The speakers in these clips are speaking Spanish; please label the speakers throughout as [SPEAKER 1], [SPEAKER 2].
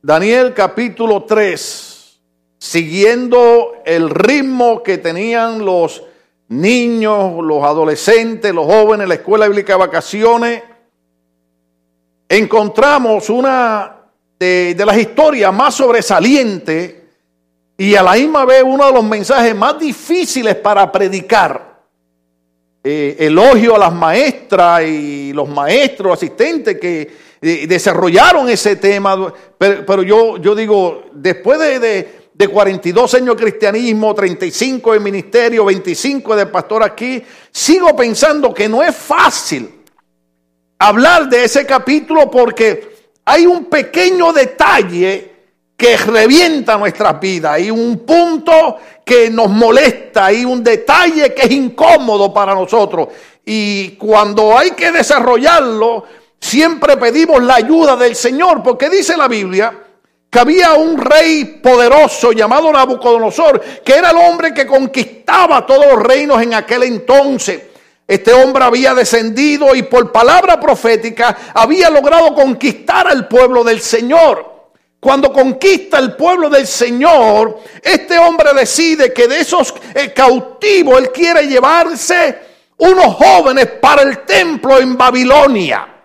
[SPEAKER 1] Daniel capítulo 3, siguiendo el ritmo que tenían los niños, los adolescentes, los jóvenes, la escuela bíblica de vacaciones, encontramos una de, las historias más sobresalientes y a la misma vez uno de los mensajes más difíciles para predicar. Eh, elogio a las maestras y los maestros, asistentes que desarrollaron ese tema, pero, yo, yo digo, después de, de 42 años de cristianismo, 35 de ministerio, 25 de pastor aquí, sigo pensando que no es fácil hablar de ese capítulo porque hay un pequeño detalle que revienta nuestras vidas, hay un punto que nos molesta, hay un detalle que es incómodo para nosotros. Y cuando hay que desarrollarlo, siempre pedimos la ayuda del Señor, porque dice la Biblia que había un rey poderoso llamado Nabucodonosor, que era el hombre que conquistaba todos los reinos en aquel entonces. Este hombre había descendido y por palabra profética había logrado conquistar al pueblo del Señor. Cuando conquista el pueblo del Señor, este hombre decide que de esos eh, cautivos él quiere llevarse unos jóvenes para el templo en Babilonia.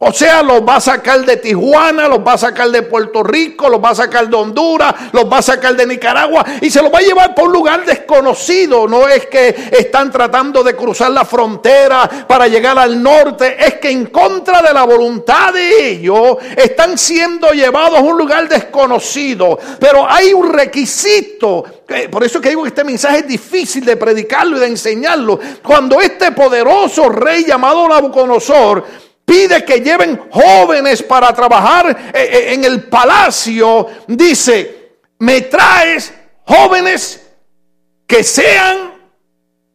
[SPEAKER 1] O sea, los va a sacar de Tijuana, los va a sacar de Puerto Rico, los va a sacar de Honduras, los va a sacar de Nicaragua y se los va a llevar por un lugar desconocido. No es que están tratando de cruzar la frontera para llegar al norte, es que en contra de la voluntad de ellos están siendo llevados a un lugar desconocido. Pero hay un requisito por eso que digo que este mensaje es difícil de predicarlo y de enseñarlo. Cuando este poderoso rey llamado Nabucodonosor pide que lleven jóvenes para trabajar eh, eh, en el palacio, dice, me traes jóvenes que sean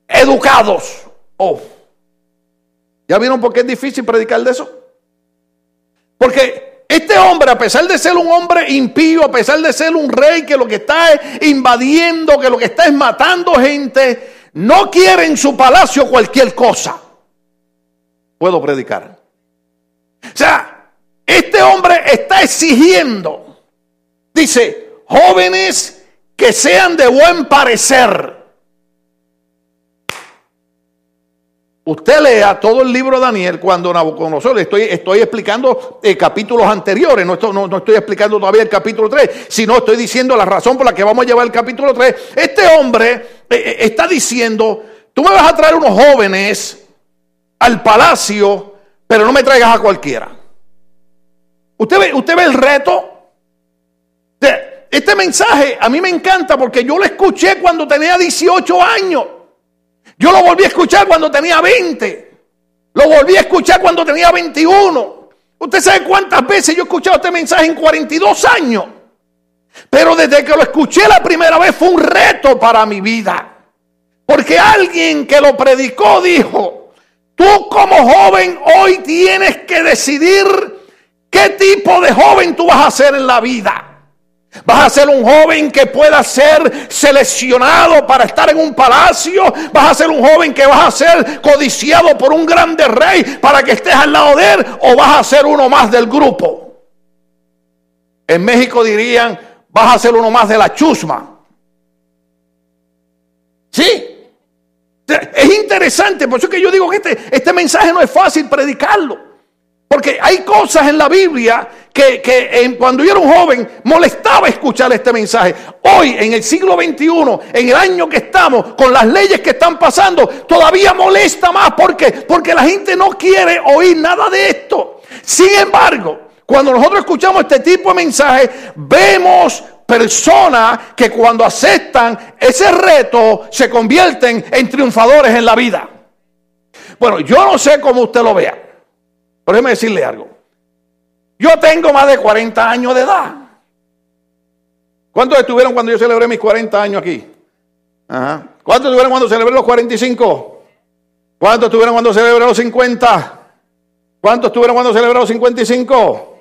[SPEAKER 1] educados. Oh. ¿Ya vieron por qué es difícil predicar de eso? Porque este hombre, a pesar de ser un hombre impío, a pesar de ser un rey que lo que está es invadiendo, que lo que está es matando gente, no quiere en su palacio cualquier cosa. Puedo predicar. O sea, este hombre está exigiendo, dice, jóvenes que sean de buen parecer. Usted lea todo el libro de Daniel cuando Nabucodonosor, estoy, estoy explicando eh, capítulos anteriores, no, estoy explicando todavía el capítulo 3, sino estoy diciendo la razón por la que vamos a llevar el capítulo 3. Este hombre eh, eh, está diciendo, tú me vas a traer unos jóvenes al palacio pero no me traigas a cualquiera. ¿Usted ve, usted ve el reto? Este mensaje a mí me encanta porque yo lo escuché cuando tenía 18 años. Yo lo volví a escuchar cuando tenía 20. Lo volví a escuchar cuando tenía 21. Usted sabe cuántas veces yo he escuchado este mensaje en 42 años. Pero desde que lo escuché la primera vez fue un reto para mi vida. Porque alguien que lo predicó dijo, Tú como joven hoy tienes que decidir qué tipo de joven tú vas a ser en la vida. Vas a ser un joven que pueda ser seleccionado para estar en un palacio. Vas a ser un joven que vas a ser codiciado por un grande rey para que estés al lado de él. O vas a ser uno más del grupo. En México dirían, vas a ser uno más de la chusma. ¿Sí? Es interesante, por eso que yo digo que este, este mensaje no es fácil predicarlo. Porque hay cosas en la Biblia que, cuando yo era un joven molestaba escuchar este mensaje. Hoy, en el siglo XXI, en el año que estamos, con las leyes que están pasando, todavía molesta más. ¿Por qué? Porque la gente no quiere oír nada de esto. Sin embargo, cuando nosotros escuchamos este tipo de mensaje, vemos personas que cuando aceptan ese reto se convierten en triunfadores en la vida. Bueno, yo no sé cómo usted lo vea, pero déjeme decirle algo. Yo tengo más de 40 años de edad. ¿Cuántos estuvieron cuando yo celebré mis 40 años aquí? ¿Cuántos estuvieron cuando celebré los 45? ¿Cuántos estuvieron cuando celebré los 50? ¿Cuántos estuvieron cuando celebré los 55?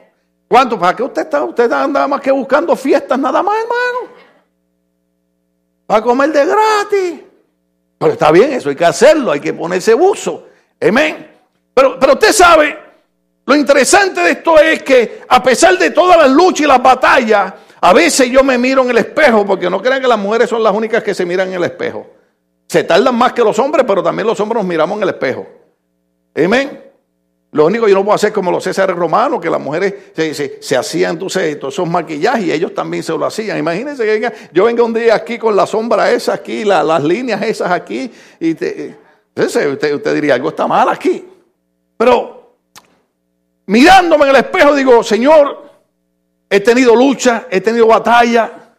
[SPEAKER 1] ¿Cuánto? ¿Para qué usted está? Usted anda más que buscando fiestas nada más, hermano. Para comer de gratis. Pero está bien, eso hay que hacerlo, hay que ponerse buzo. Amén. Pero, pero usted sabe Lo interesante de esto es que a pesar de todas las luchas y las batallas, a veces yo me miro en el espejo, porque no crean que las mujeres son las únicas que se miran en el espejo. Se tardan más que los hombres, pero también los hombres nos miramos en el espejo. Amén. Lo único que yo no puedo hacer como los césares romanos, que las mujeres se, hacían entonces todos esos maquillajes y ellos también se lo hacían. Imagínense que yo venga un día aquí con la sombra esa aquí, las líneas esas aquí, y usted, usted diría, algo está mal aquí. Pero mirándome en el espejo digo, Señor, he tenido lucha, he tenido batalla,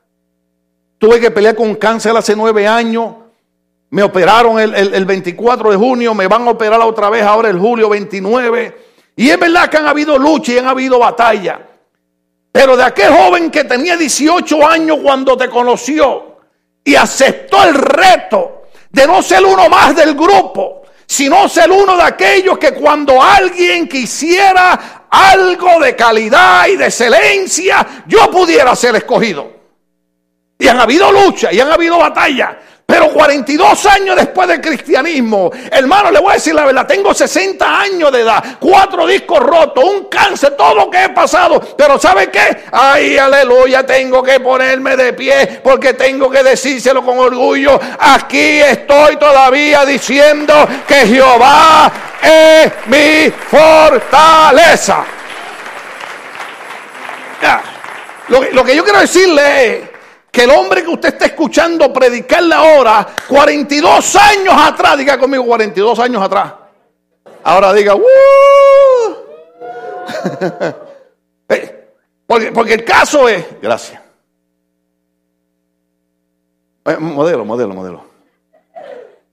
[SPEAKER 1] tuve que pelear con cáncer hace nueve años, me operaron el, 24 de junio, me van a operar otra vez ahora el julio 29. Y es verdad que han habido lucha y han habido batalla. Pero de aquel joven que tenía 18 años cuando te conoció y aceptó el reto de no ser uno más del grupo, sino ser uno de aquellos que cuando alguien quisiera algo de calidad y de excelencia, yo pudiera ser escogido. Y han habido lucha y han habido batalla. Pero 42 años después del cristianismo, hermano, le voy a decir la verdad, tengo 60 años de edad, cuatro discos rotos, un cáncer, todo lo que he pasado. Pero ¿sabe qué? Ay, aleluya, tengo que ponerme de pie porque tengo que decírselo con orgullo. Aquí estoy todavía diciendo que Jehová es mi fortaleza. Lo, lo que yo quiero decirle es que el hombre que usted está escuchando predicarle ahora, 42 años atrás, diga conmigo 42 años atrás. Ahora diga, eh, porque, porque, el caso es, gracias. Eh, modelo, modelo, modelo.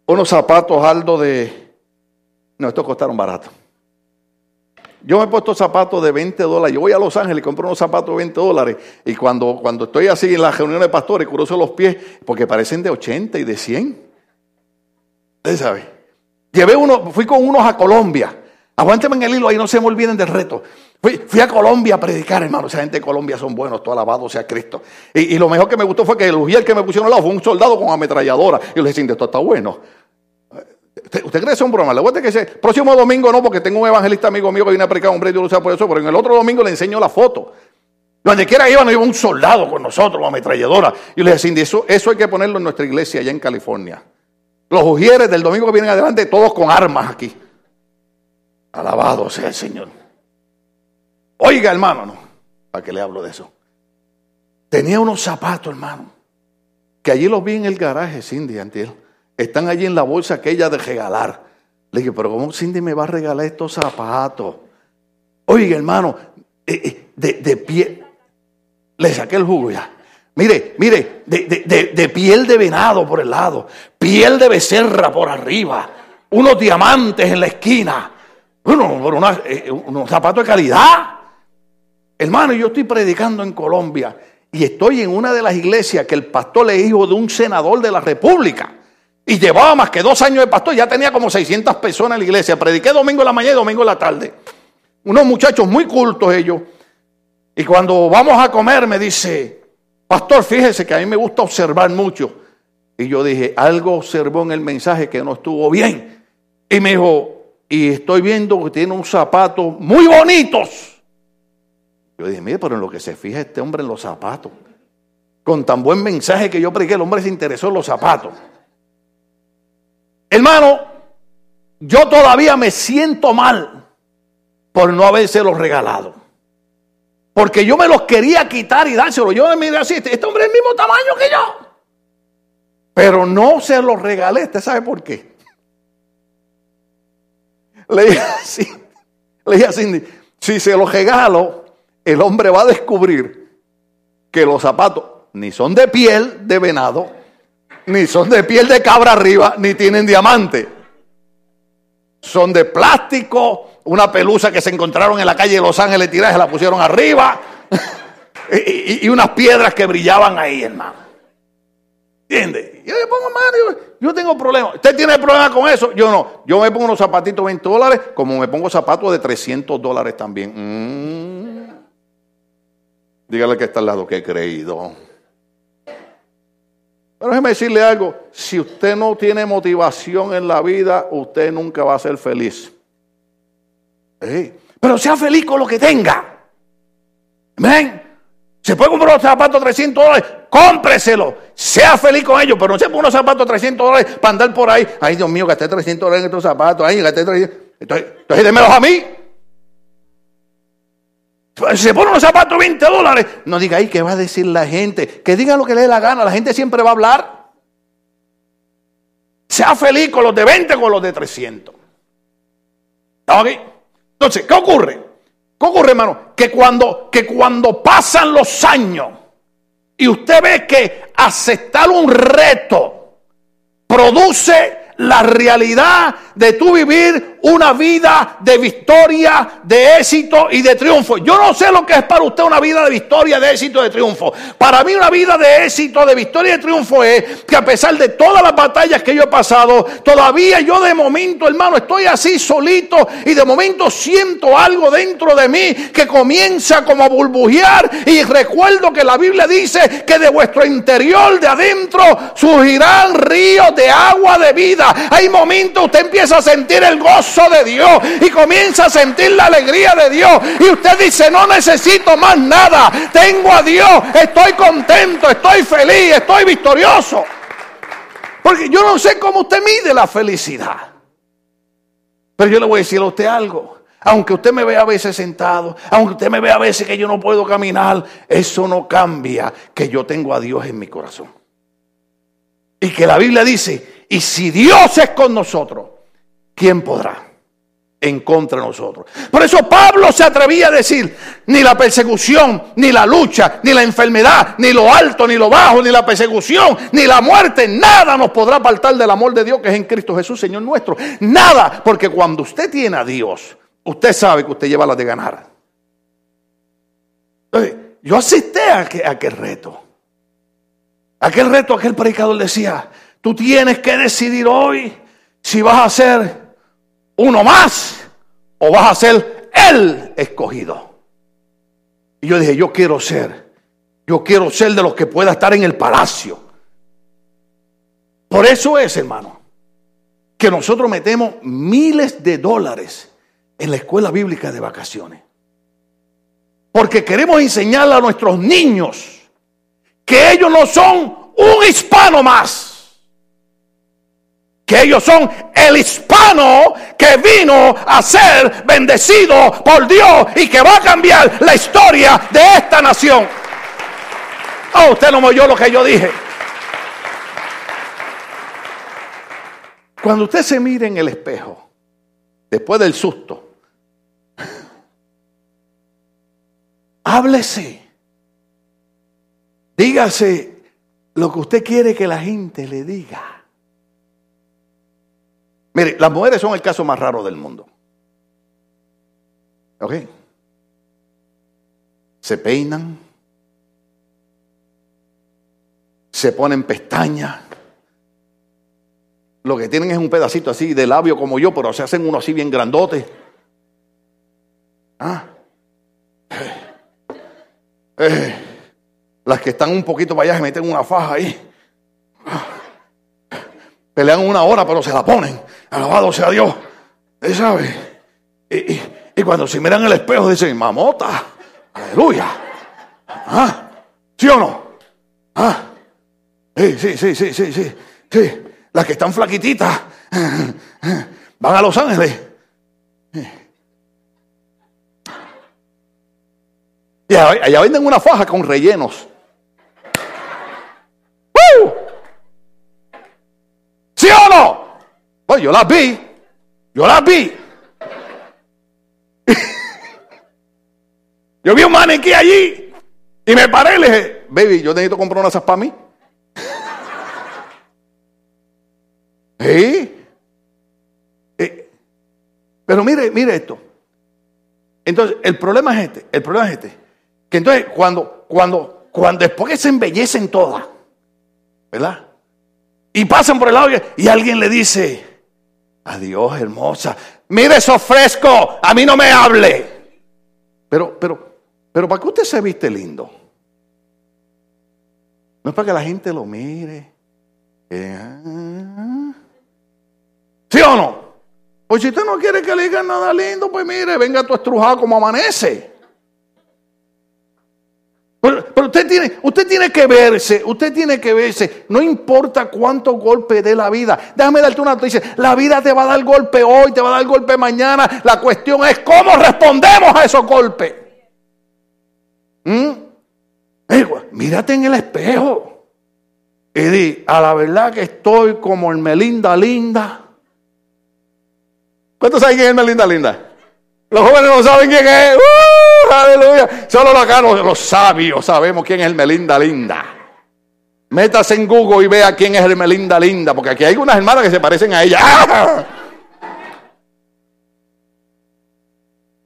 [SPEAKER 1] Unos zapatos aldo de... No, estos costaron barato. Yo me he puesto zapatos de 20 dólares. Yo voy a Los Ángeles y compro unos zapatos de 20 dólares. Y cuando, cuando estoy así en la reunión de pastores, cruzo los pies porque parecen de 80 y de 100. Usted sabe. Llevé uno, fui con unos a Colombia. Aguánteme en el hilo ahí, no se me olviden del reto. Fui, a Colombia a predicar, hermano. Esa gente de Colombia son buenos, todo alabado sea Cristo. Y, lo mejor que me gustó fue que el ujier que me pusieron al lado fue un soldado con ametralladora. Y yo le decía, esto está bueno. ¿Usted, cree que es un broma? Le voy a decir que ese próximo domingo no, porque tengo un evangelista amigo mío que viene a predicar, hombre, yo lo sé por eso, pero en el otro domingo le enseño la foto. Donde quiera iba, no iba un soldado con nosotros, una ametralladora. Y le decía, eso, eso hay que ponerlo en nuestra iglesia allá en California. Los ujieres del domingo que vienen adelante, todos con armas aquí. Alabado sea el Señor. Oiga, hermano, no, para que le hablo de eso. Tenía unos zapatos, hermano, que allí los vi en el garaje, Cindy, antiel. Están allí en la bolsa aquella de regalar. Le dije, pero ¿cómo Cindy me va a regalar estos zapatos? Oiga, hermano, eh, eh, de, pie. Le saqué el jugo ya. Mire, mire, de, piel de venado por el lado, piel de becerra por arriba, unos diamantes en la esquina, uno, eh, unos zapatos de calidad. Hermano, yo estoy predicando en Colombia y estoy en una de las iglesias que el pastor le dijo de un senador de la República. Y llevaba más que dos años de pastor, ya tenía como 600 personas en la iglesia. Prediqué domingo en la mañana y domingo en la tarde. Unos muchachos muy cultos ellos. Y cuando vamos a comer me dice, pastor, fíjese que a mí me gusta observar mucho. Y yo dije, algo observó en el mensaje que no estuvo bien. Y me dijo, y estoy viendo que tiene unos zapatos muy bonitos. Yo dije, mire, pero en lo que se fija este hombre en los zapatos. Con tan buen mensaje que yo prediqué, el hombre se interesó en los zapatos. Hermano, yo todavía me siento mal por no habérselos regalado. Porque yo me los quería quitar y dárselo. Yo me así, este, este hombre es el mismo tamaño que yo. Pero no se los regalé. ¿Usted sabe por qué? Le dije así, le dije si se los regalo, el hombre va a descubrir que los zapatos ni son de piel de venado, ni son de piel de cabra arriba, ni tienen diamante. Son de plástico, una pelusa que se encontraron en la calle de Los Ángeles tiradas, la pusieron arriba, y, unas piedras que brillaban ahí, hermano. ¿Entiende? Yo le pongo Mario, yo tengo problemas. ¿Usted tiene problema con eso? Yo no. Yo me pongo unos zapatitos de 20 dólares, como me pongo zapatos de 300 dólares también. Mm. Dígale que está al lado que he creído. Pero déjeme decirle algo, si usted no tiene motivación en la vida, usted nunca va a ser feliz. Pero sea feliz con lo que tenga. Amén. Se puede comprar unos zapatos 300 dólares, cómpreselo. Sea feliz con ellos, pero no se ponga unos zapatos 300 dólares para andar por ahí. Ay, Dios mío, gasté 300 dólares en estos zapatos. Ay, gasté 300. Entonces, entonces démelos a mí. Se pone unos zapatos 20 dólares, no diga, ay, ¿qué va a decir la gente? Que diga lo que le dé la gana, la gente siempre va a hablar. Sea feliz con los de 20 con los de 300. ¿Estamos aquí? Entonces, ¿qué ocurre? ¿Qué ocurre, hermano? Que cuando, que cuando pasan los años y usted ve que aceptar un reto produce la realidad de tú vivir una vida de victoria, de éxito y de triunfo. Yo no sé lo que es para usted una vida de victoria, de éxito, de triunfo. Para mí una vida de éxito, de victoria y de triunfo es que a pesar de todas las batallas que yo he pasado, todavía yo de momento, hermano, estoy así solito y de momento siento algo dentro de mí que comienza como a burbujear y recuerdo que la Biblia dice que de vuestro interior, de adentro, surgirán ríos de agua de vida. Hay momentos usted empieza a sentir el gozo de Dios y comienza a sentir la alegría de Dios. Y usted dice, no necesito más nada. Tengo a Dios, estoy contento, estoy feliz, estoy victorioso. Porque yo no sé cómo usted mide la felicidad. Pero yo le voy a decir a usted algo. Aunque usted me vea a veces sentado, aunque usted me vea a veces que yo no puedo caminar, eso no cambia que yo tengo a Dios en mi corazón. Y que la Biblia dice, y si Dios es con nosotros, ¿quién podrá? en contra de nosotros. Por eso Pablo se atrevía a decir, ni la persecución, ni la lucha, ni la enfermedad, ni lo alto, ni lo bajo, ni la persecución, ni la muerte, nada nos podrá apartar del amor de Dios que es en Cristo Jesús, Señor nuestro. Nada, porque cuando usted tiene a Dios, usted sabe que usted lleva la de ganar. Yo asistí a aquel, reto. Aquel reto, aquel predicador decía, tú tienes que decidir hoy si vas a ser uno más o vas a ser el escogido. Y yo dije, yo quiero ser, yo quiero ser de los que pueda estar en el palacio. Por eso es, hermano, que nosotros metemos miles de dólares en la escuela bíblica de vacaciones. Porque queremos enseñarle a nuestros niños que ellos no son un hispano más que ellos son el hispano que vino a ser bendecido por Dios y que va a cambiar la historia de esta nación. Oh, usted no me oyó lo que yo dije. Cuando usted se mire en el espejo, después del susto, háblese, dígase lo que usted quiere que la gente le diga. Mire, las mujeres son el caso más raro del mundo. ¿Ok? Se peinan, se ponen pestañas. Lo que tienen es un pedacito así de labio como yo, pero se hacen uno así bien grandote. Ah. Eh, las que están un poquito para allá se meten una faja ahí. Ah. Pelean una hora, pero se la ponen. Alabado sea Dios. ¿Sabe? Y, cuando se miran en el espejo dicen, mamota, aleluya. ¿Ah? ¿Sí o no? ¿Ah? Sí, sí, sí, sí, sí, sí. sí. Las que están flaquititas van a Los Ángeles. Y allá venden una faja con rellenos. Pues yo las vi. Yo las vi. yo vi un maniquí allí. Y me paré y le dije, baby, yo necesito comprar unas para mí. ¿Sí? Eh, pero mire, mire esto. Entonces, el problema es este, el problema es este. Que entonces, cuando, cuando, cuando después que se embellecen todas, ¿verdad? Y pasan por el lado y alguien le dice, Adiós, hermosa. Mire eso fresco. A mí no me hable. Pero, pero, pero, ¿para qué usted se viste lindo? No es para que la gente lo mire. Eh, ¿Sí o no? Pues si usted no quiere que le digan nada lindo, pues mire, venga tu estrujado como amanece. Pero, usted, tiene, usted tiene que verse, usted tiene que verse, no importa cuánto golpe dé la vida. Déjame darte una noticia, la vida te va a dar golpe hoy, te va a dar golpe mañana. La cuestión es cómo respondemos a esos golpes. ¿Mm? mírate en el espejo y di, a la verdad que estoy como el Melinda Linda. ¿Cuántos saben quién es Melinda Linda? Los jóvenes no saben quién es. ¡Uh! Aleluya. Solo acá los, sabios sabemos quién es el Melinda Linda. Métase en Google y vea quién es el Melinda Linda, porque aquí hay unas hermanas que se parecen a ella. ¡Ah!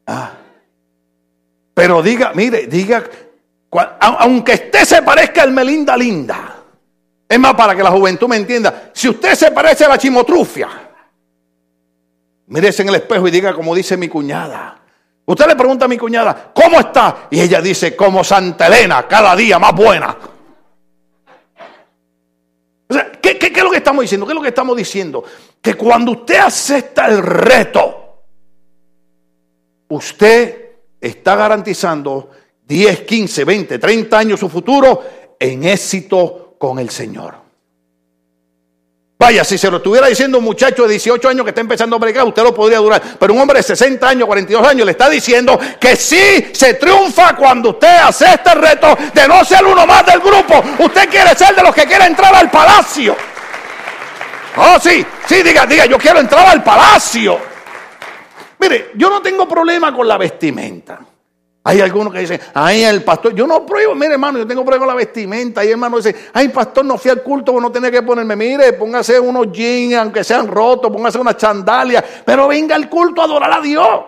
[SPEAKER 1] ah. Pero diga, mire, diga, aunque usted se parezca al Melinda Linda, es más para que la juventud me entienda, si usted se parece a la chimotrufia, mírese en el espejo y diga como dice mi cuñada. Usted le pregunta a mi cuñada, ¿cómo está? Y ella dice, como Santa Elena, cada día más buena. O sea, ¿qué, qué es lo que estamos diciendo? ¿Qué es lo que estamos diciendo? Que cuando usted acepta el reto, usted está garantizando 10, 15, 20, 30 años su futuro en éxito con el Señor. Vaya, si se lo estuviera diciendo un muchacho de 18 años que está empezando a predicar, usted lo podría durar. Pero un hombre de 60 años, 42 años, le está diciendo que sí se triunfa cuando usted acepta el reto de no ser uno más del grupo. Usted quiere ser de los que quiere entrar al palacio. Oh, sí, sí, diga, diga, yo quiero entrar al palacio. Mire, yo no tengo problema con la vestimenta. Hay algunos que dicen, ay, el pastor, yo no pruebo, mire hermano, yo tengo con la vestimenta. Y hermano dice, ay, pastor, no fui al culto, porque no tenía que ponerme, mire, póngase unos jeans, aunque sean rotos, póngase una chandalia, pero venga al culto a adorar a Dios.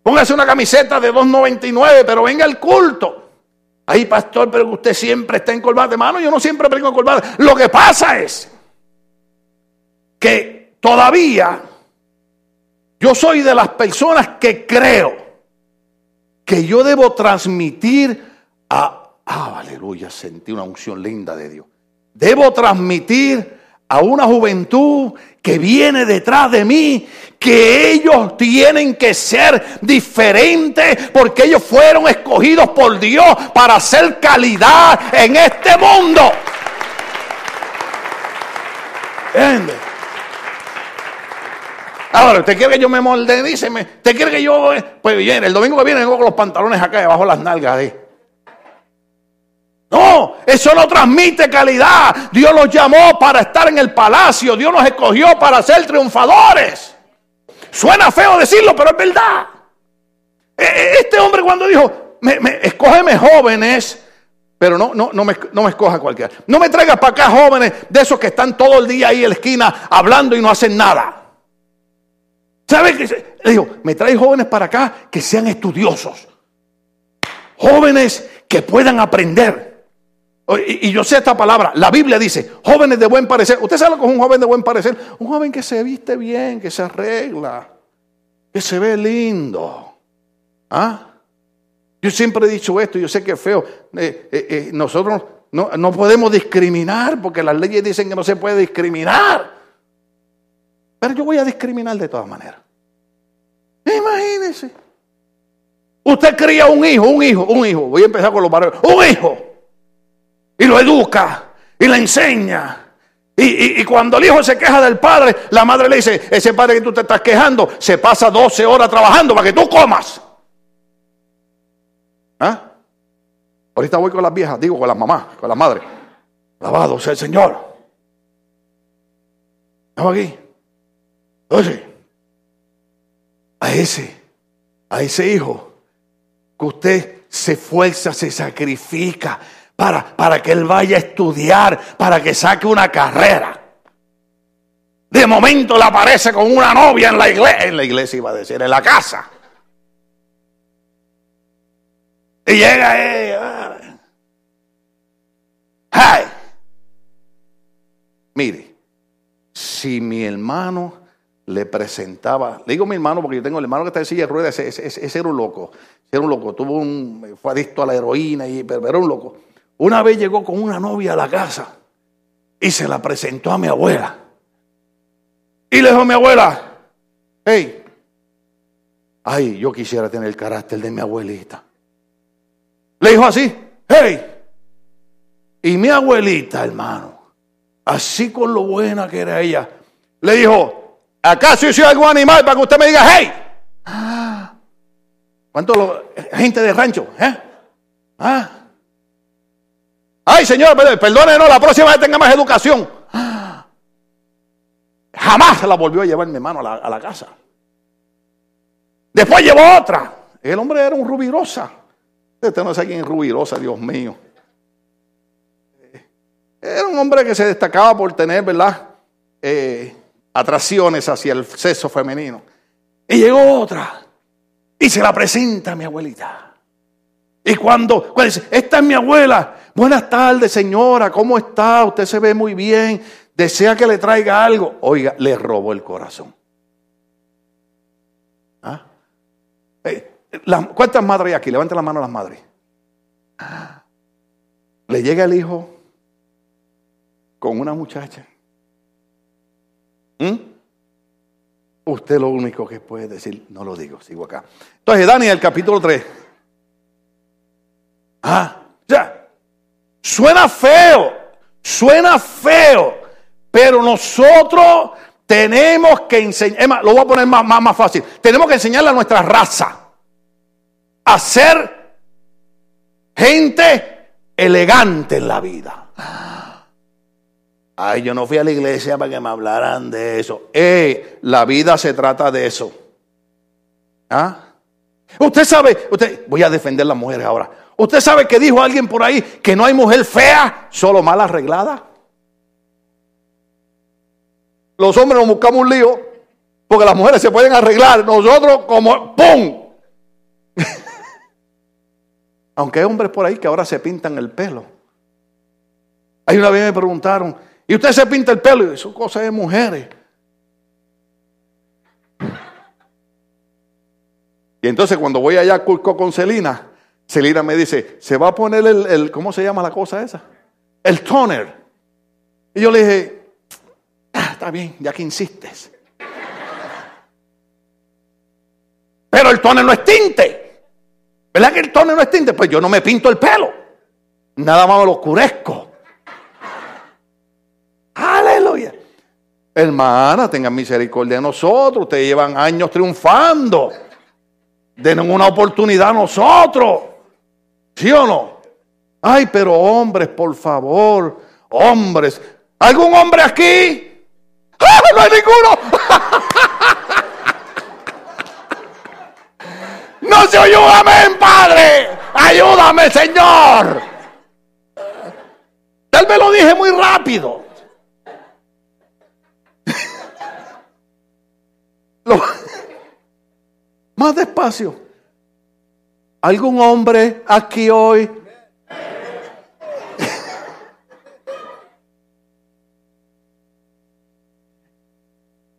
[SPEAKER 1] Póngase una camiseta de 2.99, pero venga al culto. Ay, pastor, pero usted siempre está en corbata. Hermano, yo no siempre vengo en corbata. Lo que pasa es que todavía yo soy de las personas que creo que yo debo transmitir a, ah, aleluya, sentí una unción linda de Dios. Debo transmitir a una juventud que viene detrás de mí, que ellos tienen que ser diferentes porque ellos fueron escogidos por Dios para hacer calidad en este mundo. ¿Entiendes? Ahora, ¿usted quiere que yo me molde? Díceme. ¿Usted quiere que yo.? Pues bien, el domingo que viene vengo con los pantalones acá debajo de las nalgas. ¿eh? No, eso no transmite calidad. Dios los llamó para estar en el palacio. Dios nos escogió para ser triunfadores. Suena feo decirlo, pero es verdad. E, e, este hombre cuando dijo, me, escógeme jóvenes, pero no, no, no, me, no me escoja cualquiera. No me traigas para acá jóvenes de esos que están todo el día ahí en la esquina hablando y no hacen nada. ¿Sabe qué? Le digo, me trae jóvenes para acá que sean estudiosos. Jóvenes que puedan aprender. Y, yo sé esta palabra. La Biblia dice, jóvenes de buen parecer. ¿Usted sabe lo que es un joven de buen parecer? Un joven que se viste bien, que se arregla, que se ve lindo. ¿Ah? Yo siempre he dicho esto, yo sé que es feo. Eh, eh, eh, nosotros no, no podemos discriminar porque las leyes dicen que no se puede discriminar. Pero yo voy a discriminar de todas maneras. Imagínense. Usted cría un hijo, un hijo, un hijo. Voy a empezar con los varones. Un hijo. Y lo educa. Y le enseña. Y, cuando el hijo se queja del padre, la madre le dice, ese padre que tú te estás quejando, se pasa 12 horas trabajando para que tú comas. ¿Ah? Ahorita voy con las viejas, digo con las mamás, con las madres. Alabado sea el Señor. Estamos aquí. Oye, a ese, a ese hijo que usted se esfuerza, se sacrifica para, para que él vaya a estudiar, para que saque una carrera. De momento le aparece con una novia en la iglesia, en la iglesia iba a decir, en la casa. Y llega ella. Ay. Mire, si mi hermano le presentaba, le digo mi hermano porque yo tengo el hermano que está en silla de ruedas, ese, era un loco, era un loco, tuvo un, fue adicto a la heroína, y, pero era un loco. Una vez llegó con una novia a la casa y se la presentó a mi abuela. Y le dijo a mi abuela, hey, ay, yo quisiera tener el carácter de mi abuelita. Le dijo así, hey, y mi abuelita, hermano, así con lo buena que era ella, le dijo, ¿acaso hice algún animal para que usted me diga, hey? ¿Cuánto gente de rancho? ¿Eh? ¿Ah? Ay, señor, perdónenos, la próxima vez tenga más educación. Jamás la volvió a llevar mi hermano a la, casa. Después llevó otra. El hombre era un rubirosa. Usted no sabe quién rubirosa, Dios mío. Era un hombre que se destacaba por tener, ¿verdad? Eh, atracciones hacia el sexo femenino. Y llegó otra. Y se la presenta a mi abuelita. Y cuando, cuando dice, esta es mi abuela, buenas tardes señora, ¿cómo está? Usted se ve muy bien, desea que le traiga algo. Oiga, le robó el corazón. ¿Ah? Eh, ¿Cuántas madres hay aquí? Levanten la mano a las madres. Le llega el hijo con una muchacha. ¿Mm? Usted lo único que puede decir, no lo digo, sigo acá. Entonces, Daniel, capítulo 3. Ah, ya. Suena feo, suena feo, pero nosotros tenemos que enseñar, lo voy a poner más, más, más fácil, tenemos que enseñarle a nuestra raza a ser gente elegante en la vida. Ay, yo no fui a la iglesia para que me hablaran de eso. Eh, la vida se trata de eso. ¿Ah? Usted sabe, usted, voy a defender a las mujeres ahora. Usted sabe que dijo alguien por ahí que no hay mujer fea, solo mal arreglada. Los hombres nos buscamos un lío porque las mujeres se pueden arreglar. Nosotros como ¡pum! Aunque hay hombres por ahí que ahora se pintan el pelo. Hay una vez me preguntaron, y usted se pinta el pelo y eso cosa de mujeres. Y entonces cuando voy allá a Cusco con Celina, Celina me dice, ¿se va a poner el, ¿cómo se llama la cosa esa? El toner. Y yo le dije, ah, está bien, ya que insistes. Pero el toner no es tinte. ¿Verdad que el toner no es tinte? Pues yo no me pinto el pelo. Nada más me lo oscurezco. Aleluya. Hermana, tengan misericordia de nosotros. Ustedes llevan años triunfando. Denos una oportunidad a nosotros. ¿Sí o no? Ay, pero hombres, por favor. Hombres. ¿Algún hombre aquí? ¡Ah, no hay ninguno! ¡No se oye amén, Padre! ¡Ayúdame, Señor! Tal vez lo dije muy rápido. Más despacio. ¿Algún hombre aquí hoy?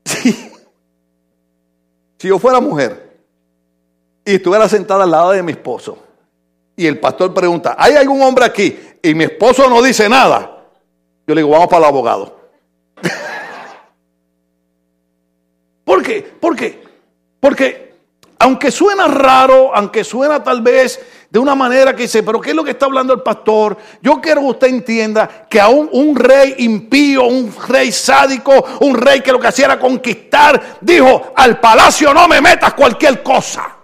[SPEAKER 1] Si yo fuera mujer y estuviera sentada al lado de mi esposo y el pastor pregunta, ¿hay algún hombre aquí? Y mi esposo no dice nada. Yo le digo, vamos para el abogado. ¿Por qué? ¿Por qué? Porque aunque suena raro, aunque suena tal vez de una manera que dice, pero ¿qué es lo que está hablando el pastor? Yo quiero que usted entienda que aún un rey impío, un rey sádico, un rey que lo que hacía era conquistar, dijo, al palacio no me metas cualquier cosa.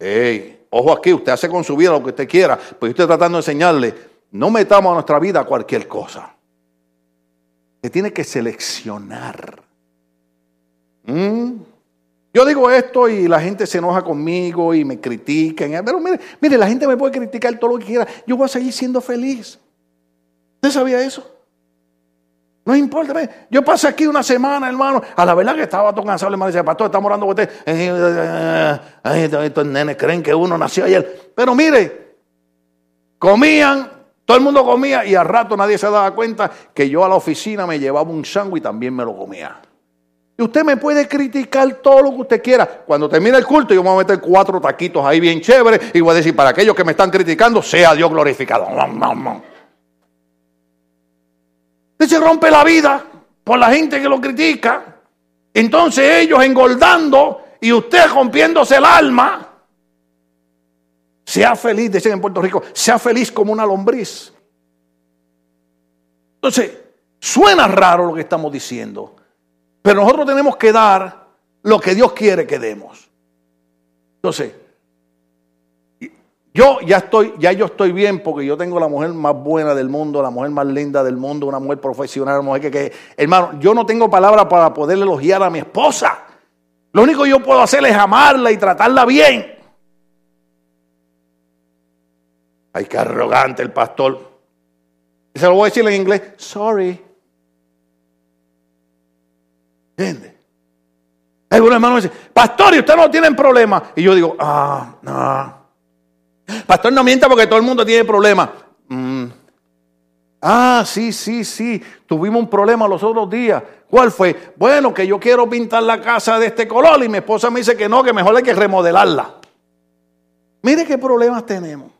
[SPEAKER 1] Ey, ojo aquí, usted hace con su vida lo que usted quiera, pues estoy tratando de enseñarle, no metamos a nuestra vida cualquier cosa. Se tiene que seleccionar. ¿Mm? Yo digo esto y la gente se enoja conmigo y me critican. Pero mire, mire, la gente me puede criticar todo lo que quiera. Yo voy a seguir siendo feliz. ¿Usted sabía eso? No importa. Yo pasé aquí una semana, hermano. A la verdad que estaba todo cansado. Hermano dice, pastor, estamos orando con usted. estos nenes creen que uno nació ayer. Pero mire, comían, todo el mundo comía y al rato nadie se daba cuenta que yo a la oficina me llevaba un sándwich y también me lo comía. Y usted me puede criticar todo lo que usted quiera. Cuando termine el culto, yo me voy a meter cuatro taquitos ahí bien chéveres y voy a decir, para aquellos que me están criticando, sea Dios glorificado. Y se rompe la vida por la gente que lo critica. Entonces ellos engordando y usted rompiéndose el alma. Sea feliz, dicen en Puerto Rico, sea feliz como una lombriz. Entonces, suena raro lo que estamos diciendo, pero nosotros tenemos que dar lo que Dios quiere que demos. Entonces, yo ya estoy, ya yo estoy bien porque yo tengo la mujer más buena del mundo, la mujer más linda del mundo, una mujer profesional, una mujer que, que hermano, yo no tengo palabra para poder elogiar a mi esposa. Lo único que yo puedo hacer es amarla y tratarla bien. Ay, qué arrogante el pastor. Se lo voy a decir en inglés, sorry. ¿Entiendes? Algunos hermanos dicen, pastor, y usted no tiene problema. Y yo digo, ah, no. Pastor, no mienta porque todo el mundo tiene problemas. Mm. Ah, sí, sí, sí. Tuvimos un problema los otros días. ¿Cuál fue? Bueno, que yo quiero pintar la casa de este color y mi esposa me dice que no, que mejor hay que remodelarla. Mire qué problemas tenemos.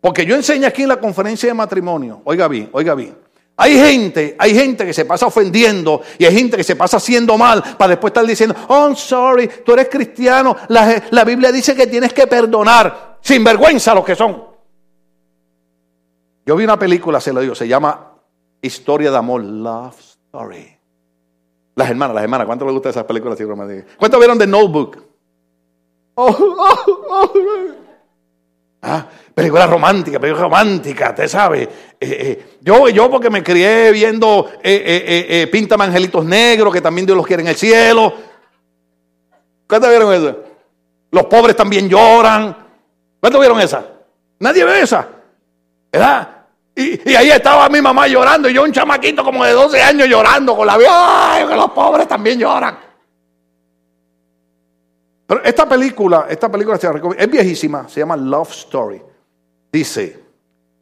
[SPEAKER 1] Porque yo enseño aquí en la conferencia de matrimonio. Oiga bien, oiga bien. Hay gente, hay gente que se pasa ofendiendo y hay gente que se pasa haciendo mal para después estar diciendo, oh, I'm sorry, tú eres cristiano, la, Biblia dice que tienes que perdonar. Sin vergüenza los que son. Yo vi una película, se lo digo, se llama Historia de Amor, Love Story. Las hermanas, las hermanas, ¿cuánto les gusta esas películas? ¿Cuánto vieron de Notebook? Oh, oh, oh, ah, película romántica, película romántica, te sabe. Eh, eh, yo, yo porque me crié viendo eh, eh Píntame Angelitos Negros, que también Dios los quiere en el cielo. ¿Cuánto vieron eso? Los pobres también lloran. ¿Cuántos vieron esa? Nadie ve esa. ¿Verdad? Y, ahí estaba mi mamá llorando y yo un chamaquito como de 12 años llorando con la vida. ¡Ay, que los pobres también lloran! Pero esta película, esta película es viejísima, se llama Love Story. Dice,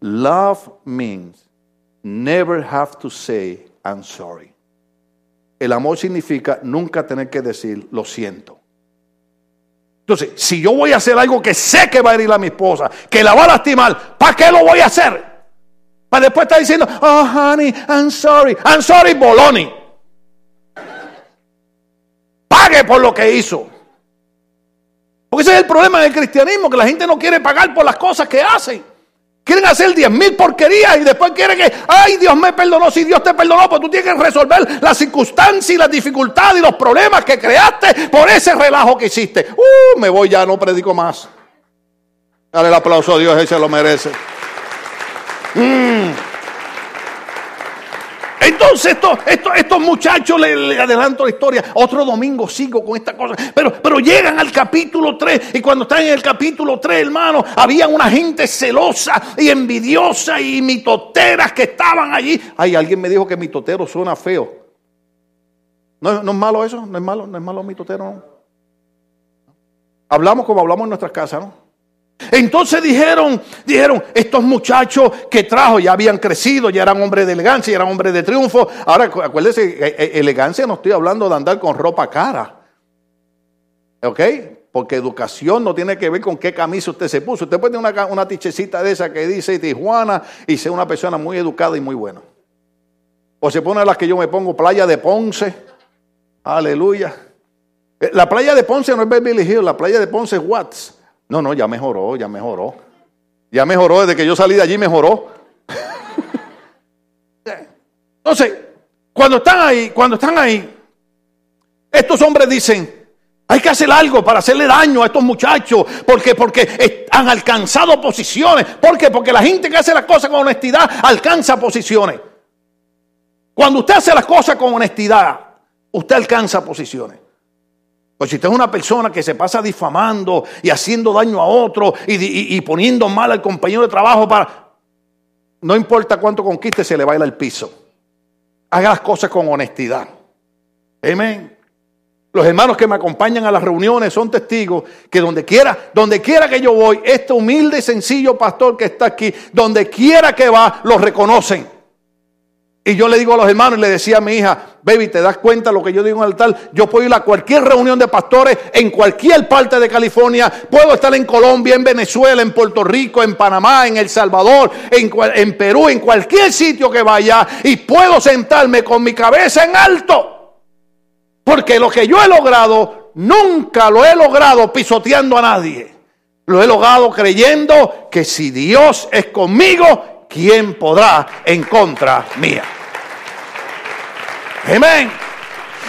[SPEAKER 1] love means never have to say I'm sorry. El amor significa nunca tener que decir lo siento. Entonces, si yo voy a hacer algo que sé que va a herir a mi esposa, que la va a lastimar, ¿para qué lo voy a hacer? Para después estar diciendo, oh honey, I'm sorry, I'm sorry, Boloni. Pague por lo que hizo. Porque ese es el problema del cristianismo, que la gente no quiere pagar por las cosas que hacen. Quieren hacer diez mil porquerías y después quieren que, ay, Dios me perdonó. Si Dios te perdonó, pues tú tienes que resolver las circunstancias y las dificultades y los problemas que creaste por ese relajo que hiciste. Uh, me voy ya, no predico más. Dale el aplauso a Dios, él se lo merece. Mm. Entonces estos, muchachos, le, adelanto la historia, otro domingo sigo con esta cosa, pero, llegan al capítulo 3 y cuando están en el capítulo 3, hermano, había una gente celosa y envidiosa y mitoteras que estaban allí. Ay, alguien me dijo que mitotero suena feo. ¿No, ¿No, es malo eso? ¿No es malo? ¿No es malo mitotero? No? Hablamos como hablamos en nuestras casas, ¿no? Entonces dijeron, dijeron, estos muchachos que trajo ya habían crecido, ya eran hombres de elegancia, ya eran hombres de triunfo. Ahora, acuérdense, eh, eh, elegancia no estoy hablando de andar con ropa cara. ¿Ok? Porque educación no tiene que ver con qué camisa usted se puso. Usted puede tener una, una tichecita de esa que dice Tijuana y ser una persona muy educada y muy buena. O se pone las que yo me pongo, playa de Ponce. Aleluya. Eh, la playa de Ponce no es Beverly Hills, la playa de Ponce es Watts. No, no, ya mejoró, ya mejoró. Ya mejoró, desde que yo salí de allí mejoró. Entonces, cuando están ahí, cuando están ahí, estos hombres dicen, hay que hacer algo para hacerle daño a estos muchachos, porque porque han alcanzado posiciones. ¿Por qué? Porque la gente que hace las cosas con honestidad alcanza posiciones. Cuando usted hace las cosas con honestidad, usted alcanza posiciones. Pues si usted es una persona que se pasa difamando y haciendo daño a otro y, poniendo mal al compañero de trabajo para... No importa cuánto conquiste, se le baila el piso. Haga las cosas con honestidad. Amén. Los hermanos que me acompañan a las reuniones son testigos que donde quiera, donde quiera que yo voy, este humilde y sencillo pastor que está aquí, donde quiera que va, lo reconocen. Y yo le digo a los hermanos y le decía a mi hija, baby, ¿te das cuenta lo que yo digo en el altar? Yo puedo ir a cualquier reunión de pastores en cualquier parte de California. Puedo estar en Colombia, en Venezuela, en Puerto Rico, en Panamá, en El Salvador, en, en Perú, en cualquier sitio que vaya. Y puedo sentarme con mi cabeza en alto. Porque lo que yo he logrado, nunca lo he logrado pisoteando a nadie. Lo he logrado creyendo que si Dios es conmigo, ¿quién podrá en contra mía? Amén.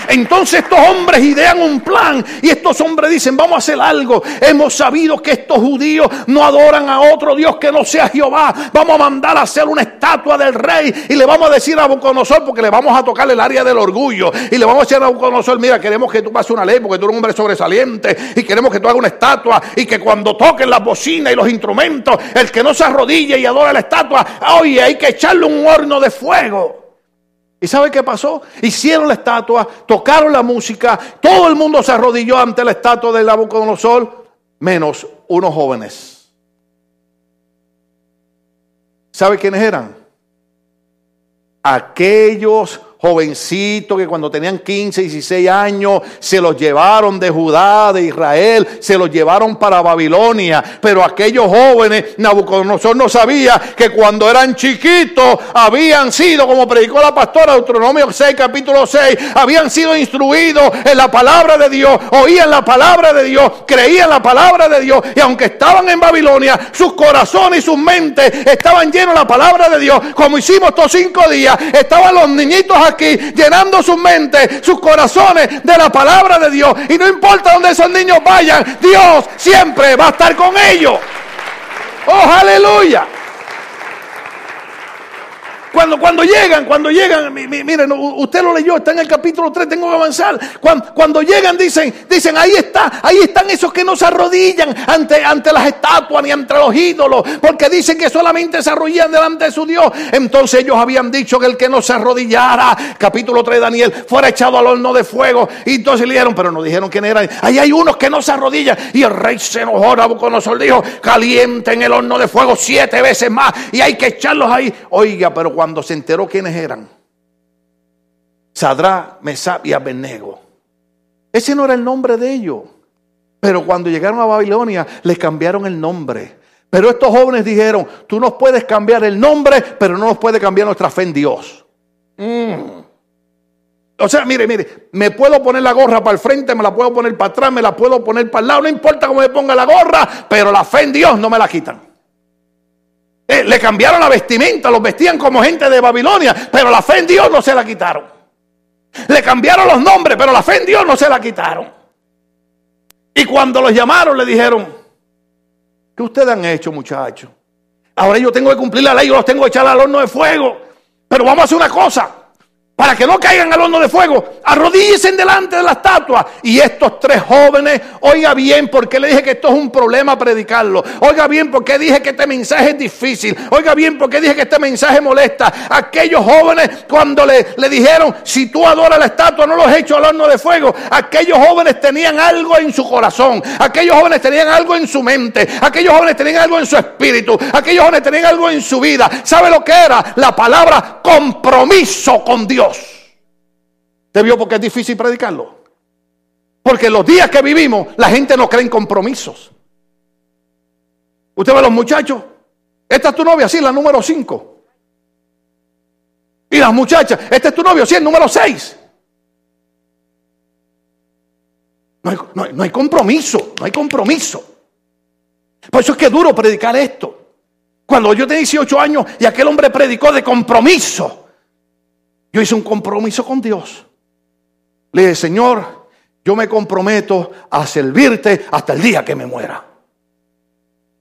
[SPEAKER 1] Entonces estos hombres idean un plan y estos hombres dicen, vamos a hacer algo. Hemos sabido que estos judíos no adoran a otro Dios que no sea Jehová. Vamos a mandar a hacer una estatua del rey y le vamos a decir a Nabucodonosor, porque le vamos a tocar el área del orgullo, y le vamos a decir a Nabucodonosor, mira, queremos que tú pases una ley porque tú eres un hombre sobresaliente y queremos que tú hagas una estatua y que cuando toquen las bocinas y los instrumentos, el que no se arrodille y adora la estatua, oye, hay que echarle un horno de fuego. ¿Y sabe qué pasó? Hicieron la estatua, tocaron la música, todo el mundo se arrodilló ante la estatua de Nabucodonosor, menos unos jóvenes. ¿Sabe quiénes eran? Aquellos jovencitos que cuando tenían 15, 16 años se los llevaron de Judá, de Israel, se los llevaron para Babilonia. Pero aquellos jóvenes, Nabucodonosor no sabía que cuando eran chiquitos habían sido, como predicó la pastora Deuteronomio 6, capítulo 6, habían sido instruidos en la palabra de Dios, oían la palabra de Dios, creían la palabra de Dios. Y aunque estaban en Babilonia, sus corazones y sus mentes estaban llenos de la palabra de Dios, como hicimos estos cinco días. Estaban los niñitos aquí aquí llenando sus mentes, sus corazones de la palabra de Dios. Y no importa dónde esos niños vayan, Dios siempre va a estar con ellos. Oh, aleluya. Cuando, cuando llegan, cuando llegan, miren, usted lo leyó, está en el capítulo 3, tengo que avanzar. Cuando, cuando, llegan, dicen, dicen, ahí está, ahí están esos que no se arrodillan ante, ante las estatuas ni ante los ídolos, porque dicen que solamente se arrodillan delante de su Dios. Entonces ellos habían dicho que el que no se arrodillara, capítulo 3 de Daniel, fuera echado al horno de fuego. Y entonces le dijeron, pero no dijeron quién eran. Ahí hay unos que no se arrodillan. Y el rey se enojó, Nabucodonosor dijo, calienten el horno de fuego siete veces más y hay que echarlos ahí. Oiga, pero cuando cuando se enteró quiénes eran. Sadrá, Mesab y Abednego. Ese no era el nombre de ellos. Pero cuando llegaron a Babilonia, les cambiaron el nombre. Pero estos jóvenes dijeron, tú nos puedes cambiar el nombre, pero no nos puede cambiar nuestra fe en Dios. Mm. O sea, mire, mire, me puedo poner la gorra para el frente, me la puedo poner para atrás, me la puedo poner para el lado, no importa cómo me ponga la gorra, pero la fe en Dios no me la quitan. Eh, le cambiaron la vestimenta, los vestían como gente de Babilonia, pero la fe en Dios no se la quitaron. Le cambiaron los nombres, pero la fe en Dios no se la quitaron. Y cuando los llamaron le dijeron, ¿qué ustedes han hecho muchachos? Ahora yo tengo que cumplir la ley, yo los tengo que echar al horno de fuego. Pero vamos a hacer una cosa para que no caigan al horno de fuego, arrodíllense delante de la estatua. Y estos tres jóvenes, oiga bien, porque le dije que esto es un problema predicarlo. Oiga bien, porque dije que este mensaje es difícil. Oiga bien, porque dije que este mensaje molesta. Aquellos jóvenes, cuando le, le dijeron, si tú adoras la estatua, no los echo al horno de fuego. Aquellos jóvenes tenían algo en su corazón. Aquellos jóvenes tenían algo en su mente. Aquellos jóvenes tenían algo en su espíritu. Aquellos jóvenes tenían algo en su vida. ¿Sabe lo que era? La palabra compromiso con Dios. ¿Te vio porque es difícil predicarlo? Porque los días que vivimos, la gente no cree en compromisos. Usted ve a los muchachos. Esta es tu novia, sí, la número 5. Y las muchachas, este es tu novio, sí, el número 6. No hay, compromiso, no hay compromiso. Por eso es que es duro predicar esto. Cuando yo tenía 18 años y aquel hombre predicó de compromiso. Yo hice un compromiso con Dios. Le dije, Señor, yo me comprometo a servirte hasta el día que me muera.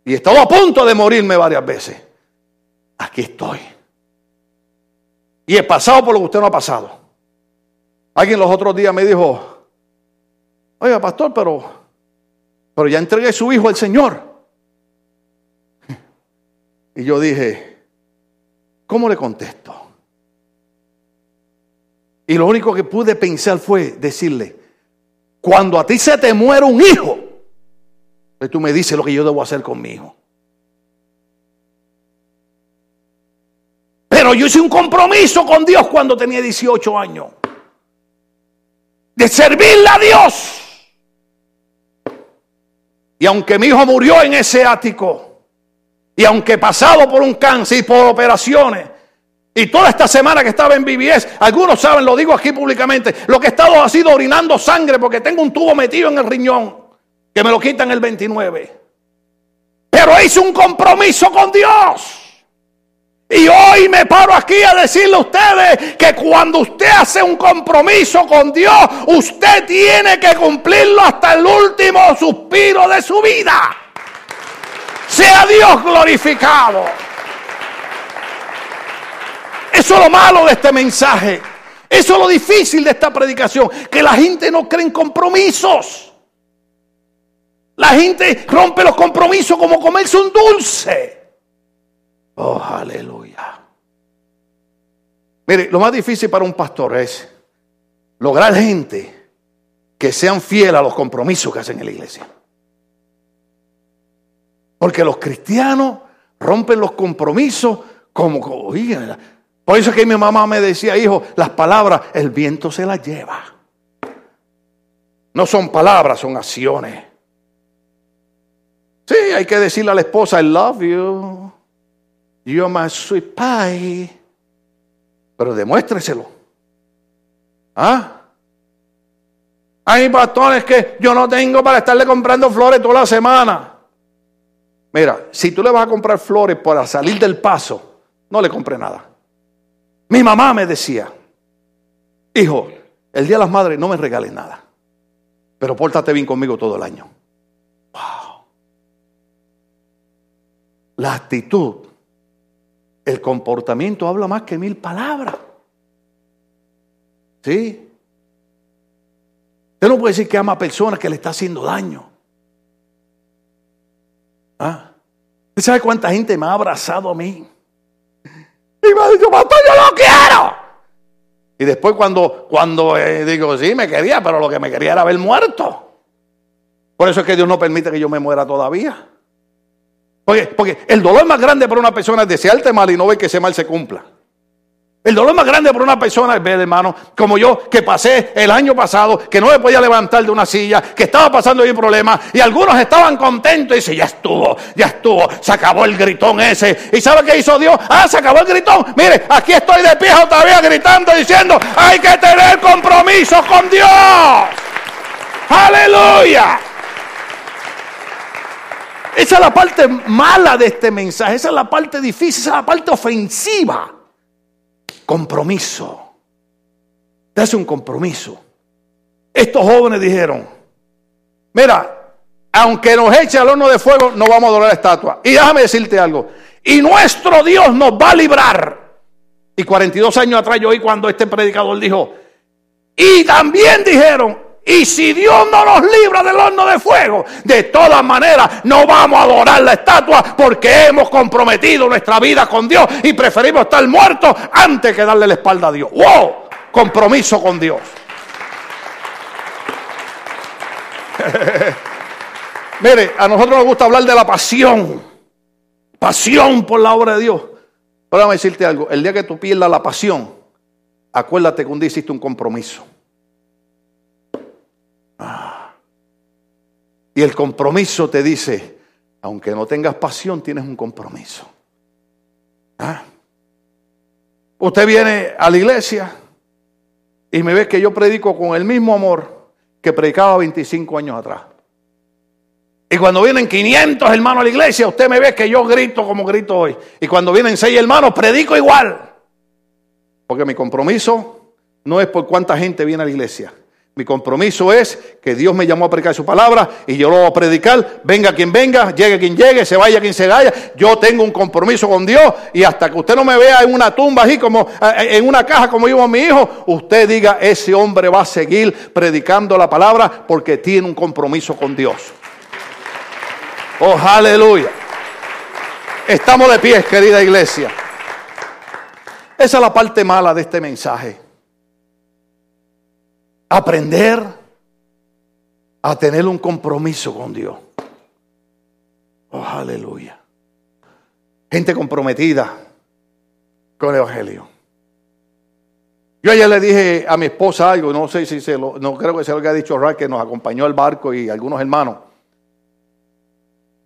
[SPEAKER 1] Y he estado a punto de morirme varias veces. Aquí estoy. Y he pasado por lo que usted no ha pasado. Alguien los otros días me dijo, oiga, pastor, pero, pero ya entregué su hijo al Señor. Y yo dije, ¿cómo le contesto? Y lo único que pude pensar fue decirle, cuando a ti se te muere un hijo, pues tú me dices lo que yo debo hacer con mi hijo. Pero yo hice un compromiso con Dios cuando tenía 18 años. De servirle a Dios. Y aunque mi hijo murió en ese ático, y aunque pasado por un cáncer y por operaciones, Y toda esta semana que estaba en BBS, algunos saben, lo digo aquí públicamente, lo que he estado ha sido orinando sangre porque tengo un tubo metido en el riñón, que me lo quitan el 29. Pero hice un compromiso con Dios. Y hoy me paro aquí a decirle a ustedes que cuando usted hace un compromiso con Dios, usted tiene que cumplirlo hasta el último suspiro de su vida. Sea Dios glorificado. Eso es lo malo de este mensaje. Eso es lo difícil de esta predicación. Que la gente no cree en compromisos. La gente rompe los compromisos como comerse un dulce. Oh, aleluya. Mire, lo más difícil para un pastor es lograr gente que sean fieles a los compromisos que hacen en la iglesia. Porque los cristianos rompen los compromisos como, oigan, por eso es que mi mamá me decía, hijo, las palabras, el viento se las lleva. No son palabras, son acciones. Sí, hay que decirle a la esposa, I love you. You're my sweet pie. Pero demuéstreselo. ¿Ah? Hay bastones que yo no tengo para estarle comprando flores toda la semana. Mira, si tú le vas a comprar flores para salir del paso, no le compre nada. Mi mamá me decía, hijo, el Día de las Madres no me regales nada, pero pórtate bien conmigo todo el año. Wow. La actitud, el comportamiento habla más que mil palabras. ¿Sí? Usted no puede decir que ama a personas que le está haciendo daño. ¿Ah? ¿Usted sabe cuánta gente me ha abrazado a mí? Y me dicho, pastor, yo lo quiero. Y después cuando, cuando eh, digo, sí, me quería, pero lo que me quería era ver muerto. Por eso es que Dios no permite que yo me muera todavía. Porque, porque el dolor más grande para una persona es desearte mal y no ver que ese mal se cumpla. El dolor más grande para una persona es ver, hermano, como yo que pasé el año pasado, que no me podía levantar de una silla, que estaba pasando ahí problemas, y algunos estaban contentos y dicen, ya estuvo, ya estuvo, se acabó el gritón ese. ¿Y sabe qué hizo Dios? Ah, se acabó el gritón. Mire, aquí estoy de pie todavía gritando, diciendo, hay que tener compromiso con Dios. Aleluya. Esa es la parte mala de este mensaje, esa es la parte difícil, esa es la parte ofensiva. Compromiso. Hace un compromiso. Estos jóvenes dijeron, mira, aunque nos eche al horno de fuego, no vamos a adorar la estatua. Y déjame decirte algo, y nuestro Dios nos va a librar. Y 42 años atrás yo oí cuando este predicador dijo, y también dijeron, y si Dios no nos libra del horno de fuego, de todas maneras no vamos a adorar la estatua porque hemos comprometido nuestra vida con Dios y preferimos estar muertos antes que darle la espalda a Dios. ¡Wow! Compromiso con Dios. Mire, a nosotros nos gusta hablar de la pasión. Pasión por la obra de Dios. Pero déjame decirte algo. El día que tú pierdas la pasión, acuérdate que un día hiciste un compromiso. Y el compromiso te dice, aunque no tengas pasión, tienes un compromiso. ¿Ah? Usted viene a la iglesia y me ve que yo predico con el mismo amor que predicaba 25 años atrás. Y cuando vienen 500 hermanos a la iglesia, usted me ve que yo grito como grito hoy. Y cuando vienen 6 hermanos, predico igual. Porque mi compromiso no es por cuánta gente viene a la iglesia. Mi compromiso es que Dios me llamó a predicar su palabra y yo lo voy a predicar. Venga quien venga, llegue quien llegue, se vaya quien se vaya. Yo tengo un compromiso con Dios y hasta que usted no me vea en una tumba así como eh, en una caja como iba mi hijo, usted diga, ese hombre va a seguir predicando la palabra porque tiene un compromiso con Dios. Oh, aleluya. Estamos de pie, querida iglesia. Esa es la parte mala de este mensaje aprender a tener un compromiso con Dios. Oh, aleluya. Gente comprometida con el Evangelio. Yo ayer le dije a mi esposa algo, no sé si se lo, no creo que sea lo que ha dicho Ray, que nos acompañó al barco y algunos hermanos.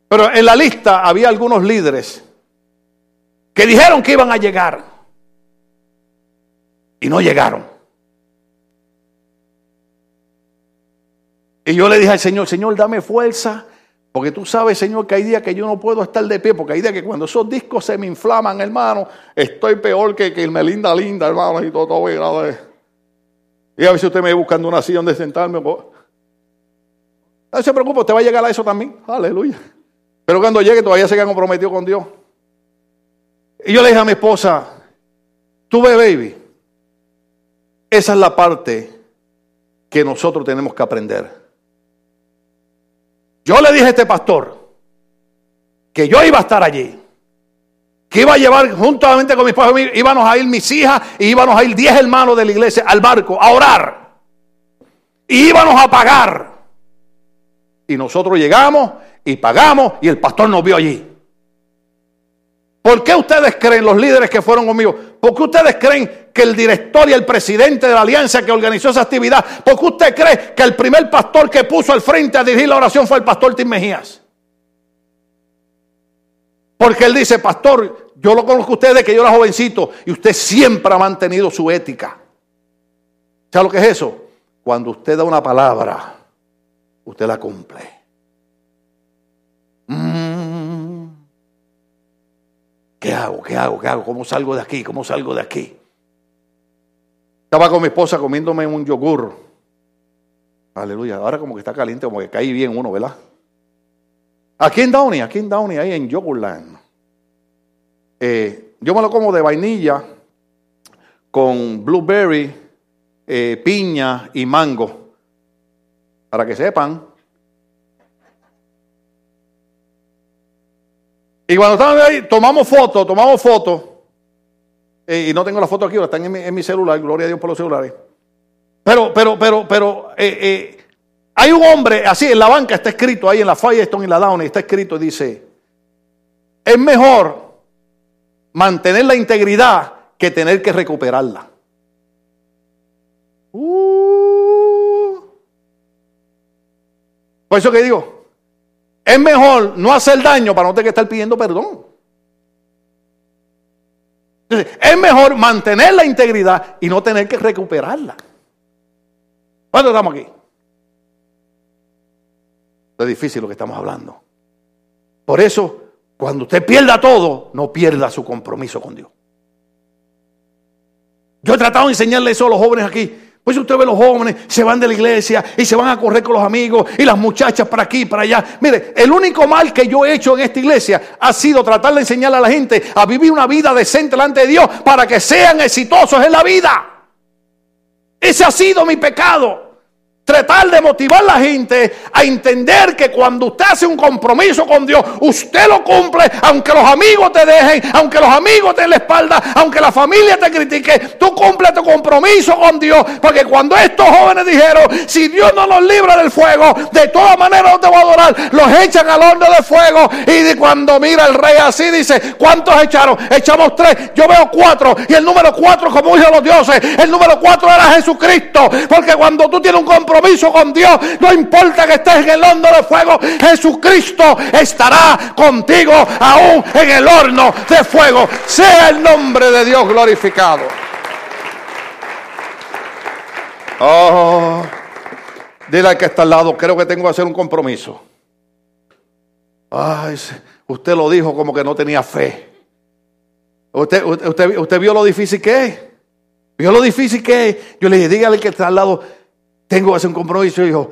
[SPEAKER 1] Pero en la lista había algunos líderes que dijeron que iban a llegar. Y no llegaron. Y yo le dije al Señor, Señor, dame fuerza. Porque tú sabes, Señor, que hay días que yo no puedo estar de pie, porque hay días que cuando esos discos se me inflaman, hermano, estoy peor que, que el Melinda Linda, hermano, y todo, todo, Y a ver si usted me va buscando una silla donde sentarme. Pues. No se preocupe, usted va a llegar a eso también. Aleluya. Pero cuando llegue todavía se queda comprometido con Dios. Y yo le dije a mi esposa, tú ve, baby, esa es la parte que nosotros tenemos que aprender. Yo le dije a este pastor que yo iba a estar allí, que iba a llevar juntamente con mi esposo, íbamos a ir mis hijas y íbamos a ir diez hermanos de la iglesia al barco a orar. Y íbamos a pagar. Y nosotros llegamos y pagamos y el pastor nos vio allí. ¿Por qué ustedes creen, los líderes que fueron conmigo, por qué ustedes creen que el director y el presidente de la alianza que organizó esa actividad, por qué usted cree que el primer pastor que puso al frente a dirigir la oración fue el pastor Tim Mejías? Porque él dice, pastor, yo lo conozco a usted desde que yo era jovencito y usted siempre ha mantenido su ética. ¿Sabe lo que es eso? Cuando usted da una palabra, usted la cumple. Mm. ¿Qué hago? ¿Qué hago? ¿Qué hago? ¿Cómo salgo de aquí? ¿Cómo salgo de aquí? Estaba con mi esposa comiéndome un yogur. Aleluya. Ahora como que está caliente, como que cae bien uno, ¿verdad? Aquí en Downey, aquí en Downey, ahí en Yogurland. Eh, yo me lo como de vainilla con blueberry, eh, piña y mango. Para que sepan. Y cuando estaban ahí, tomamos fotos, tomamos fotos. Eh, y no tengo la foto aquí, ahora están en mi, celular, gloria a Dios por los celulares. Pero, pero, pero, pero, eh, eh, hay un hombre, así en la banca está escrito, ahí en la Firestone y la Downey está escrito, dice, es mejor mantener la integridad que tener que recuperarla. Uh. Por eso que digo, es mejor no hacer daño para no tener que estar pidiendo perdón. es mejor mantener la integridad y no tener que recuperarla. ¿Cuándo estamos aquí? Es difícil lo que estamos hablando. Por eso, cuando usted pierda todo, no pierda su compromiso con Dios. Yo he tratado de enseñarle eso a los jóvenes aquí. Pues usted ve los jóvenes, se van de la iglesia y se van a correr con los amigos y las muchachas para aquí, para allá. Mire, el único mal que yo he hecho en esta iglesia ha sido tratar de enseñarle a la gente a vivir una vida decente delante de Dios para que sean exitosos en la vida. Ese ha sido mi pecado tratar de motivar a la gente a entender que cuando usted hace un compromiso con Dios, usted lo cumple, aunque los amigos te dejen, aunque los amigos te den la espalda, aunque la familia te critique, tú cumples tu compromiso con Dios, porque cuando estos jóvenes dijeron, si Dios no nos libra del fuego, de todas maneras no te voy a adorar, los echan al horno de fuego y cuando mira el rey así dice, ¿cuántos echaron? Echamos tres, yo veo cuatro y el número cuatro como hijo de los dioses, el número cuatro era Jesucristo, porque cuando tú tienes un compromiso, compromiso con Dios, no importa que estés en el horno de fuego, Jesucristo estará contigo aún en el horno de fuego. Sea el nombre de Dios glorificado. Oh, dile al que está al lado, creo que tengo que hacer un compromiso. Ay, usted lo dijo como que no tenía fe. Usted, usted, usted vio lo difícil que es. Vio lo difícil que es. Yo le dije, dígale que está al lado, tengo que hacer un compromiso. Y dijo,